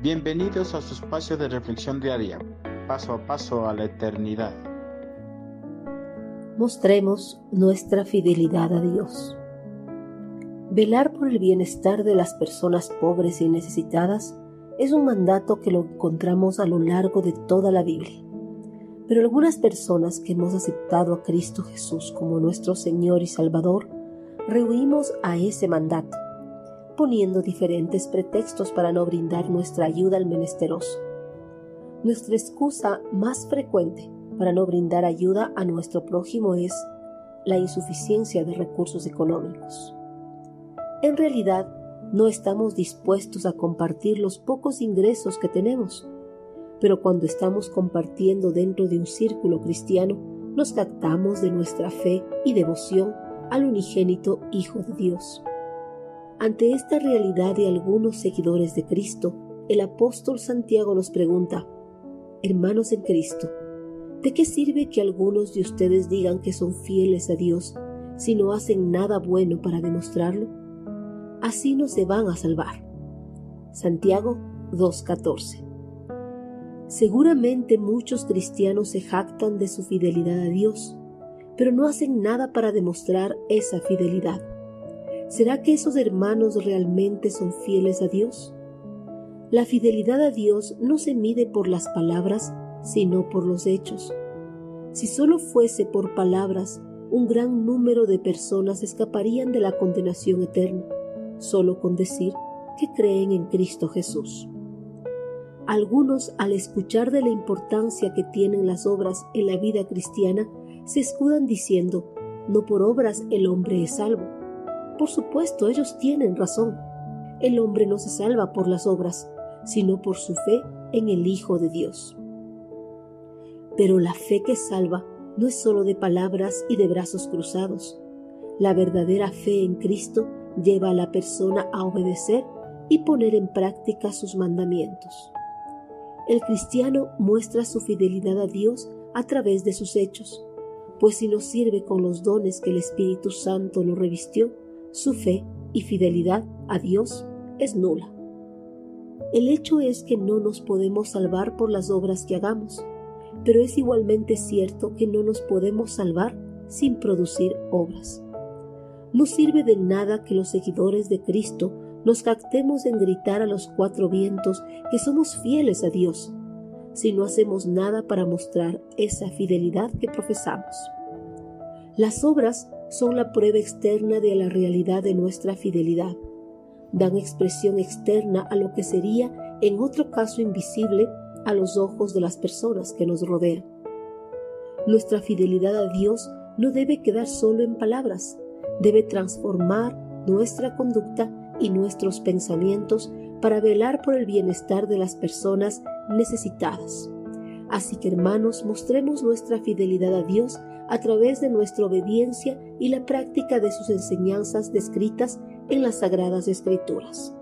Bienvenidos a su espacio de reflexión diaria, paso a paso a la eternidad. Mostremos nuestra fidelidad a Dios. Velar por el bienestar de las personas pobres y necesitadas es un mandato que lo encontramos a lo largo de toda la Biblia. Pero algunas personas que hemos aceptado a Cristo Jesús como nuestro Señor y Salvador, rehuimos a ese mandato poniendo diferentes pretextos para no brindar nuestra ayuda al menesteroso. Nuestra excusa más frecuente para no brindar ayuda a nuestro prójimo es la insuficiencia de recursos económicos. En realidad, no estamos dispuestos a compartir los pocos ingresos que tenemos, pero cuando estamos compartiendo dentro de un círculo cristiano, nos captamos de nuestra fe y devoción al unigénito Hijo de Dios. Ante esta realidad de algunos seguidores de Cristo, el apóstol Santiago nos pregunta, Hermanos en Cristo, ¿de qué sirve que algunos de ustedes digan que son fieles a Dios si no hacen nada bueno para demostrarlo? Así no se van a salvar. Santiago 2.14 Seguramente muchos cristianos se jactan de su fidelidad a Dios, pero no hacen nada para demostrar esa fidelidad. ¿Será que esos hermanos realmente son fieles a Dios? La fidelidad a Dios no se mide por las palabras, sino por los hechos. Si solo fuese por palabras, un gran número de personas escaparían de la condenación eterna, solo con decir que creen en Cristo Jesús. Algunos, al escuchar de la importancia que tienen las obras en la vida cristiana, se escudan diciendo, no por obras el hombre es salvo por supuesto, ellos tienen razón. El hombre no se salva por las obras, sino por su fe en el Hijo de Dios. Pero la fe que salva no es sólo de palabras y de brazos cruzados. La verdadera fe en Cristo lleva a la persona a obedecer y poner en práctica sus mandamientos. El cristiano muestra su fidelidad a Dios a través de sus hechos, pues si no sirve con los dones que el Espíritu Santo lo revistió, su fe y fidelidad a Dios es nula. El hecho es que no nos podemos salvar por las obras que hagamos, pero es igualmente cierto que no nos podemos salvar sin producir obras. No sirve de nada que los seguidores de Cristo nos captemos en gritar a los cuatro vientos que somos fieles a Dios, si no hacemos nada para mostrar esa fidelidad que profesamos. Las obras son la prueba externa de la realidad de nuestra fidelidad. Dan expresión externa a lo que sería, en otro caso invisible, a los ojos de las personas que nos rodean. Nuestra fidelidad a Dios no debe quedar solo en palabras, debe transformar nuestra conducta y nuestros pensamientos para velar por el bienestar de las personas necesitadas. Así que hermanos, mostremos nuestra fidelidad a Dios a través de nuestra obediencia y la práctica de sus enseñanzas descritas en las Sagradas Escrituras.